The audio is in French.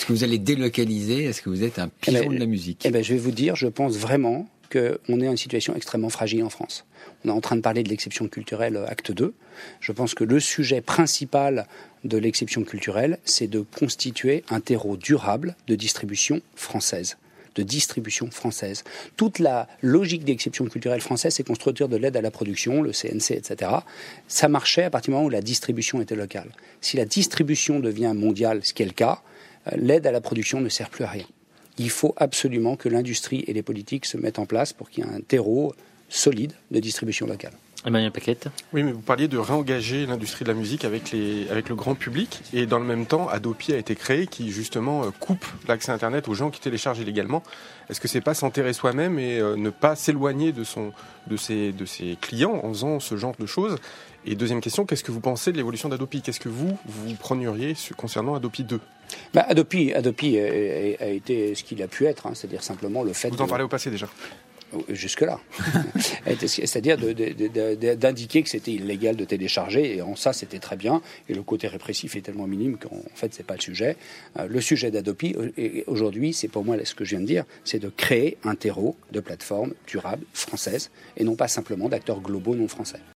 Est-ce que vous allez délocaliser? Est-ce que vous êtes un pion eh ben, de la musique? eh ben, Je vais vous dire, je pense vraiment qu'on est en situation extrêmement fragile en France. On est en train de parler de l'exception culturelle euh, acte 2. Je pense que le sujet principal de l'exception culturelle, c'est de constituer un terreau durable de distribution française de distribution française. Toute la logique d'exception culturelle française, c'est construire de l'aide à la production, le CNC, etc. Ça marchait à partir du moment où la distribution était locale. Si la distribution devient mondiale, ce qui est le cas, l'aide à la production ne sert plus à rien. Il faut absolument que l'industrie et les politiques se mettent en place pour qu'il y ait un terreau solide de distribution locale. Emmanuel Paquette. Oui, mais vous parliez de réengager l'industrie de la musique avec, les, avec le grand public. Et dans le même temps, Adopi a été créé qui, justement, euh, coupe l'accès Internet aux gens qui téléchargent illégalement. Est-ce que c'est pas s'enterrer soi-même et euh, ne pas s'éloigner de, son, de, ses, de ses clients en faisant ce genre de choses? Et deuxième question, qu'est-ce que vous pensez de l'évolution d'Adopi? Qu'est-ce que vous, vous preniez concernant Adopi 2 bah, Adopi, Adopi a, été ce qu'il a pu être, hein, c'est-à-dire simplement le fait. Vous en parlez au passé déjà jusque-là. C'est-à-dire d'indiquer que c'était illégal de télécharger, et en ça c'était très bien, et le côté répressif est tellement minime qu'en fait c'est pas le sujet. Euh, le sujet d'Adopi, euh, aujourd'hui, c'est pour moi ce que je viens de dire, c'est de créer un terreau de plateformes durables françaises, et non pas simplement d'acteurs globaux non français.